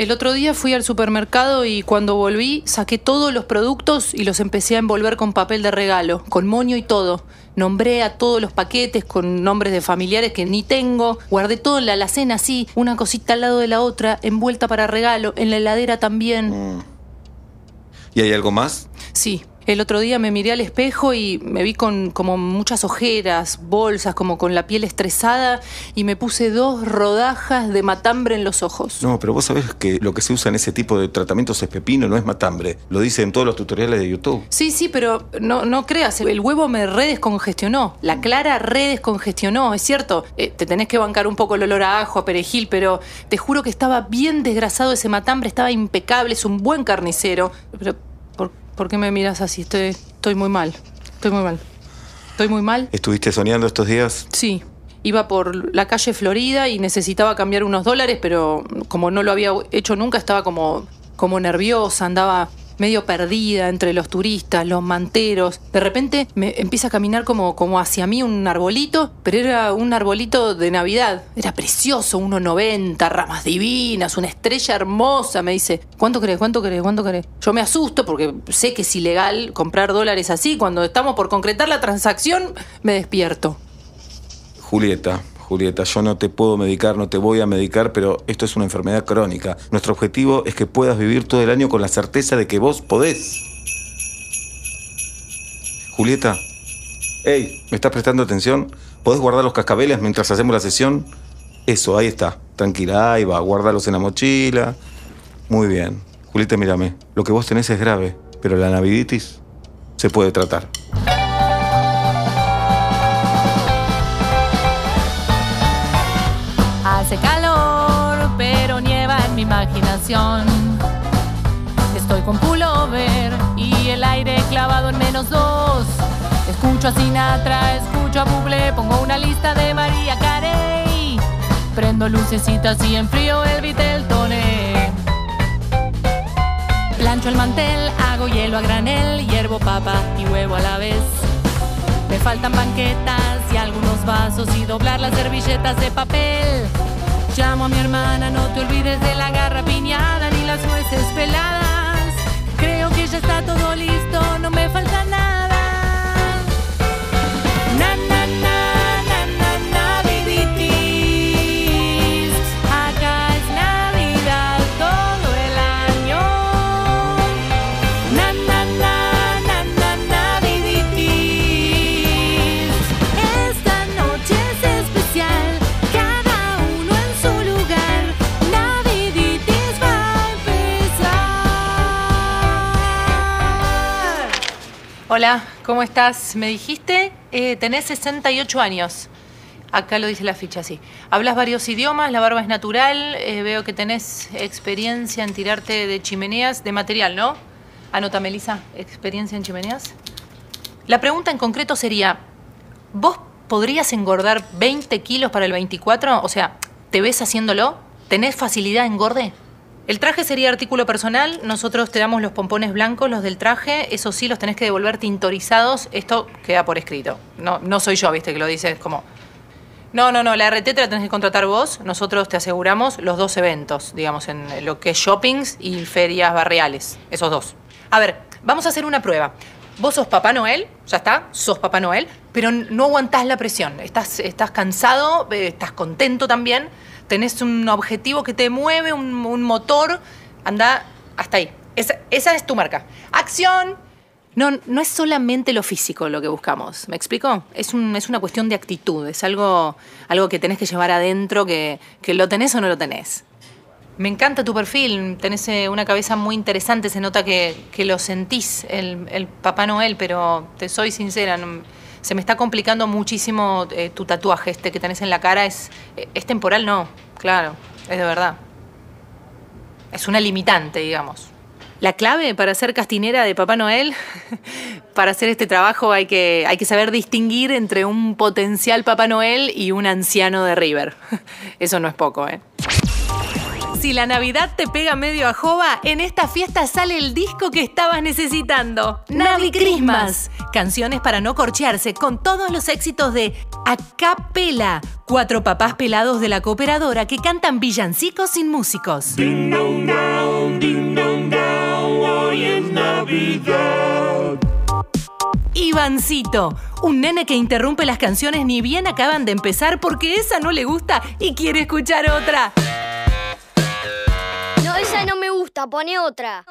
El otro día fui al supermercado y cuando volví saqué todos los productos y los empecé a envolver con papel de regalo, con moño y todo. Nombré a todos los paquetes con nombres de familiares que ni tengo. Guardé todo en la alacena así, una cosita al lado de la otra, envuelta para regalo, en la heladera también. ¿Y hay algo más? Sí, el otro día me miré al espejo y me vi con como muchas ojeras, bolsas, como con la piel estresada y me puse dos rodajas de matambre en los ojos. No, pero vos sabés que lo que se usa en ese tipo de tratamientos es pepino, no es matambre. Lo dicen todos los tutoriales de YouTube. Sí, sí, pero no, no creas, el huevo me redescongestionó, la clara redescongestionó, es cierto. Eh, te tenés que bancar un poco el olor a ajo, a perejil, pero te juro que estaba bien desgrasado ese matambre, estaba impecable, es un buen carnicero. Pero, ¿por, qué me miras así? Estoy, estoy muy mal, estoy muy mal. Estoy muy mal. ¿Estuviste soñando estos días? Sí. Iba por la calle Florida y necesitaba cambiar unos dólares, pero como no lo había hecho nunca, estaba como, como nerviosa, andaba medio perdida entre los turistas, los manteros. De repente me empieza a caminar como, como hacia mí un arbolito, pero era un arbolito de Navidad. Era precioso, 1,90, ramas divinas, una estrella hermosa. Me dice, ¿cuánto crees? ¿Cuánto crees? ¿Cuánto crees? Yo me asusto porque sé que es ilegal comprar dólares así. Cuando estamos por concretar la transacción, me despierto. Julieta, Julieta, yo no te puedo medicar, no te voy a medicar, pero esto es una enfermedad crónica. Nuestro objetivo es que puedas vivir todo el año con la certeza de que vos podés. Julieta, hey, ¿me estás prestando atención? ¿Podés guardar los cascabeles mientras hacemos la sesión? Eso, ahí está. Tranquila, ahí va, guárdalos en la mochila. Muy bien. Julieta, mírame. Lo que vos tenés es grave, pero la naviditis se puede tratar. Estoy con pullover y el aire clavado en menos dos. Escucho a Sinatra, escucho a Bublé, pongo una lista de María Carey. Prendo lucecitas y enfrío el Viteltoné. Plancho el mantel, hago hielo a granel, hiervo papa y huevo a la vez. Me faltan banquetas y algunos vasos y doblar las servilletas de papel. Llamo a mi hermana, no te olvides de la garra piñada ni las nueces peladas. Creo que ya está todo listo, Hola, ¿cómo estás? Me dijiste, eh, tenés 68 años. Acá lo dice la ficha, sí. Hablas varios idiomas, la barba es natural, eh, veo que tenés experiencia en tirarte de chimeneas, de material, ¿no? Anota, Melissa, experiencia en chimeneas. La pregunta en concreto sería, ¿vos podrías engordar 20 kilos para el 24? O sea, ¿te ves haciéndolo? ¿Tenés facilidad en engorde? El traje sería artículo personal, nosotros te damos los pompones blancos, los del traje, eso sí, los tenés que devolver tintorizados, esto queda por escrito. No, no soy yo, viste, que lo dices como... No, no, no, la RT te la tenés que contratar vos, nosotros te aseguramos los dos eventos, digamos, en lo que es shoppings y ferias barriales, esos dos. A ver, vamos a hacer una prueba. Vos sos Papá Noel, ya está, sos Papá Noel, pero no aguantás la presión. Estás, estás cansado, eh, estás contento también, tenés un objetivo que te mueve, un, motor, anda hasta ahí. Esa, es tu marca. ¡Acción! No, no es solamente lo físico lo que buscamos, ¿me explico? Es, un- es una cuestión de actitud, es algo, algo que tenés que llevar adentro, que, lo tenés o no lo tenés. Me encanta tu perfil, tenés eh, una cabeza muy interesante, se nota que, lo sentís, el, Papá Noel, pero te soy sincera, se me está complicando muchísimo eh, tu tatuaje este que tenés en la cara, es, eh, es temporal, no, claro, es de verdad. Es una limitante, digamos. La clave para ser castinera de Papá Noel, para hacer este trabajo hay que, hay que saber distinguir entre un potencial Papá Noel y un anciano de River. Eso no es poco, ¿eh? Si la Navidad te pega medio a jova, en esta fiesta sale el disco que estabas necesitando. Navi Christmas. Canciones para no corchearse con todos los éxitos de Acapela. Cuatro papás pelados de la cooperadora que cantan villancicos sin músicos. Ivancito, un nene que interrumpe las canciones ni bien acaban de empezar porque esa no le gusta y quiere escuchar otra. Gusta, pone otra.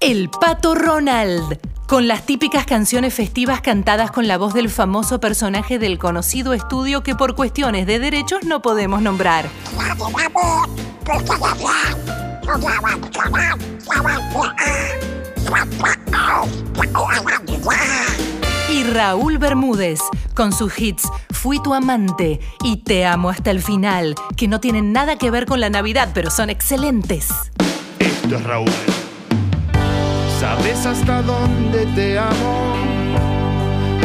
El Pato Ronald, con las típicas canciones festivas cantadas con la voz del famoso personaje del conocido estudio que por cuestiones de derechos no podemos nombrar. Y Raúl Bermúdez, con sus hits Fui tu amante y Te amo hasta el final, que no tienen nada que ver con la Navidad, pero son excelentes. Esto es Raúl. ¿Sabes hasta dónde te amo?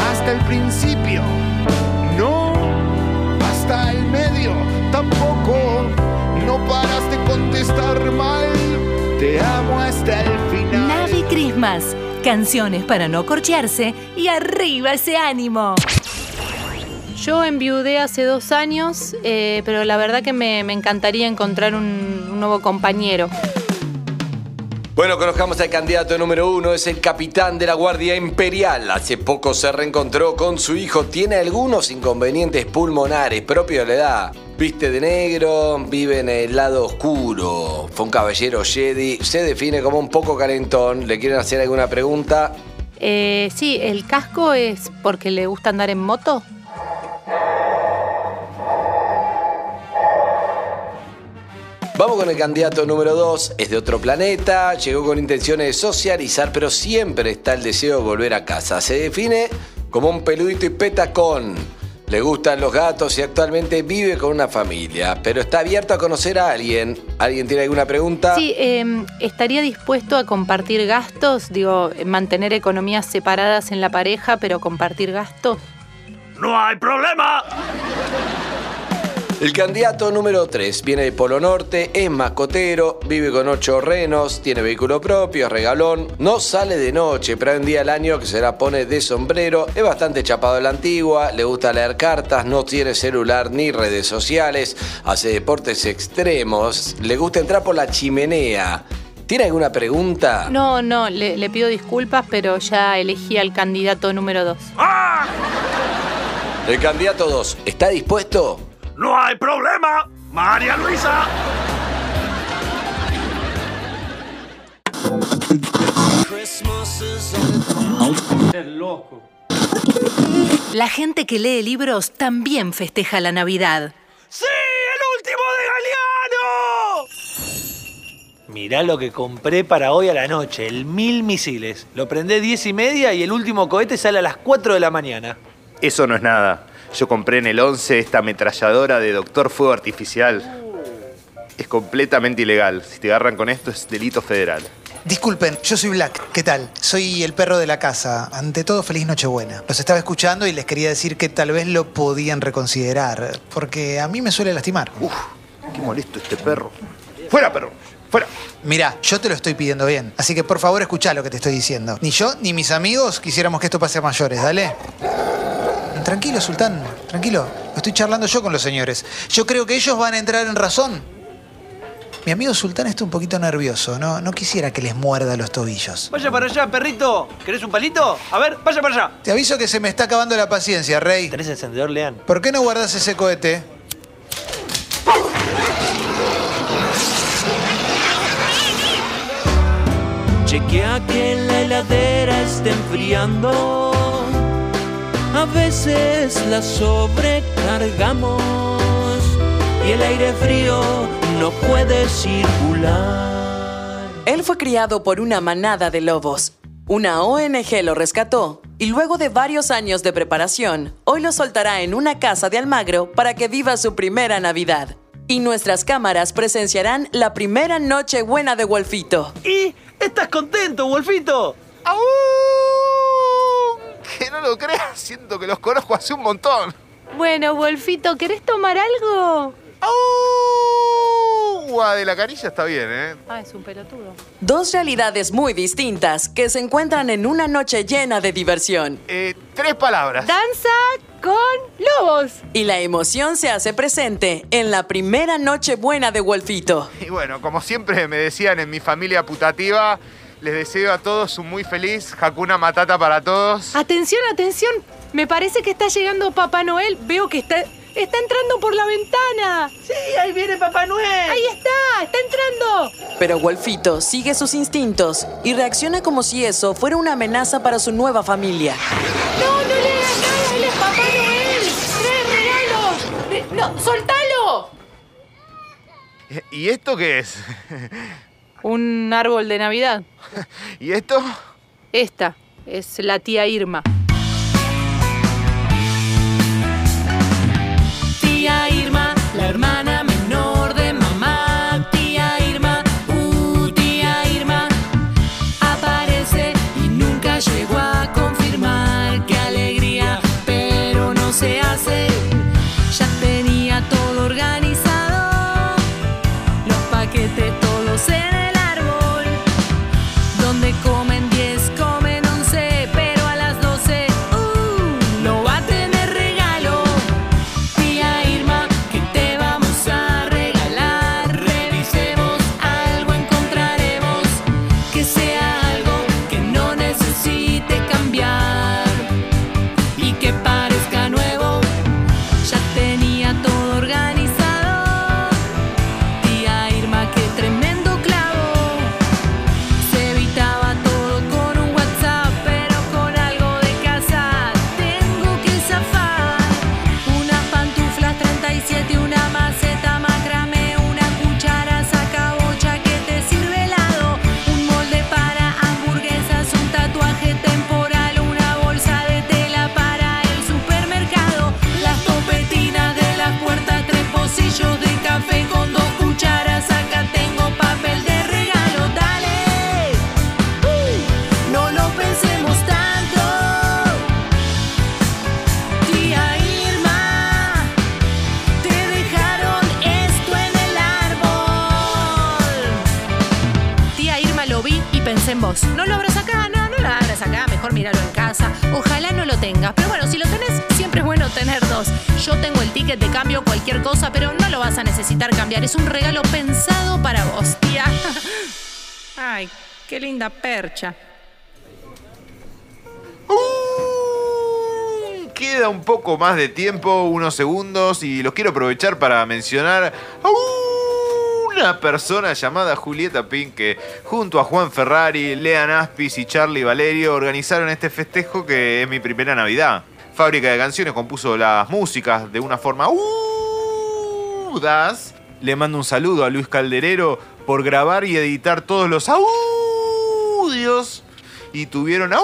Hasta el principio. No, hasta el medio. Tampoco. No paras de contestar mal. Te amo hasta el final. Navi Christmas, canciones para no corchearse y arriba ese ánimo. Yo enviudé hace dos años, eh, pero la verdad que me, me encantaría encontrar un, un nuevo compañero. Bueno, conozcamos al candidato número uno, es el capitán de la Guardia Imperial. Hace poco se reencontró con su hijo, tiene algunos inconvenientes pulmonares propios de la edad. Viste de negro, vive en el lado oscuro. Fue un caballero Jedi, se define como un poco calentón. ¿Le quieren hacer alguna pregunta? Eh, sí, ¿el casco es porque le gusta andar en moto? Con el candidato número 2, es de otro planeta, llegó con intenciones de socializar, pero siempre está el deseo de volver a casa. Se define como un peludito y petacón. Le gustan los gatos y actualmente vive con una familia, pero está abierto a conocer a alguien. ¿Alguien tiene alguna pregunta? Sí, eh, ¿estaría dispuesto a compartir gastos? Digo, mantener economías separadas en la pareja, pero compartir gastos. ¡No hay problema! El candidato número 3 viene del Polo Norte, es mascotero, vive con ocho renos, tiene vehículo propio, es regalón, no sale de noche, pero hay un día al año que se la pone de sombrero, es bastante chapado de la antigua, le gusta leer cartas, no tiene celular ni redes sociales, hace deportes extremos, le gusta entrar por la chimenea. ¿Tiene alguna pregunta? No, no, le, le pido disculpas, pero ya elegí al candidato número 2. El candidato 2, ¿está dispuesto? ¡No hay problema! ¡María Luisa! La gente que lee libros también festeja la Navidad. ¡Sí! ¡El último de Galeano! Mirá lo que compré para hoy a la noche, el mil misiles. Lo prendé 10 y media y el último cohete sale a las 4 de la mañana. Eso no es nada. Yo compré en el 11 esta ametralladora de Doctor Fuego Artificial. Es completamente ilegal. Si te agarran con esto es delito federal. Disculpen, yo soy Black. ¿Qué tal? Soy el perro de la casa. Ante todo, feliz Nochebuena. Los estaba escuchando y les quería decir que tal vez lo podían reconsiderar, porque a mí me suele lastimar. Uf, qué molesto este perro. ¡Fuera, perro! ¡Fuera! Mirá, yo te lo estoy pidiendo bien, así que por favor escuchá lo que te estoy diciendo. Ni yo ni mis amigos quisiéramos que esto pase a mayores, dale. Tranquilo, Sultán, tranquilo. Estoy charlando yo con los señores. Yo creo que ellos van a entrar en razón. Mi amigo Sultán está un poquito nervioso, ¿no? No quisiera que les muerda los tobillos. Vaya para allá, perrito. ¿Querés un palito? A ver, vaya para allá. Te aviso que se me está acabando la paciencia, Rey. ¿Tenés encendedor, Lean? ¿Por qué no guardas ese cohete? Chequea que la heladera esté enfriando. A veces la sobrecargamos y el aire frío no puede circular. Él fue criado por una manada de lobos. Una ONG lo rescató y luego de varios años de preparación, hoy lo soltará en una casa de Almagro para que viva su primera Navidad. Y nuestras cámaras presenciarán la primera noche buena de Wolfito. ¿Y estás contento, Wolfito? ¡Au! Lo creas, siento que los conozco hace un montón. Bueno, Wolfito, ¿querés tomar algo? ¡Au! agua de la canilla está bien, ¿eh? Ah, es un pelotudo. Dos realidades muy distintas que se encuentran en una noche llena de diversión. Eh, tres palabras. Danza con lobos. Y la emoción se hace presente en la primera noche buena de Wolfito. Y bueno, como siempre me decían en mi familia putativa, les deseo a todos un muy feliz Hakuna Matata para todos. Atención, atención. Me parece que está llegando Papá Noel. Veo que está, está entrando por la ventana. Sí, ahí viene Papá Noel. Ahí está, está entrando. Pero Wolfito sigue sus instintos y reacciona como si eso fuera una amenaza para su nueva familia. No, no le hagas nada. Él es Papá Noel. Trae regalos. Eh, No, soltalo. ¿Y esto qué es? Un árbol de Navidad. ¿Y esto? Esta es la tía Irma. No lo abras acá, no, no lo abras acá. Mejor míralo en casa. Ojalá no lo tengas. Pero bueno, si lo tenés, siempre es bueno tener dos. Yo tengo el ticket de cambio, cualquier cosa, pero no lo vas a necesitar cambiar. Es un regalo pensado para vos, tía. Ay, qué linda percha. Queda un poco más de tiempo, unos segundos, y los quiero aprovechar para mencionar a una persona llamada Julieta Pink que junto a Juan Ferrari, Lean Aspis y Charlie Valerio organizaron este festejo que es mi primera Navidad. Fábrica de Canciones compuso las músicas de una forma audaz. Le mando un saludo a Luis Calderero por grabar y editar todos los audios. Y tuvieron a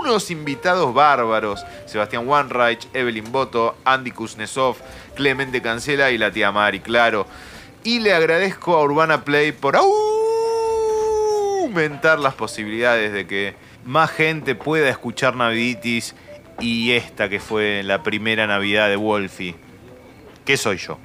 unos invitados bárbaros. Sebastián Wanreich, Evelyn Boto, Andy Kuznetsov, Clemente Cancela y la tía Mari, claro. Y le agradezco a Urbana Play por aumentar las posibilidades de que más gente pueda escuchar Naviditis y esta que fue la primera Navidad de Wolfie. ¿Qué soy yo?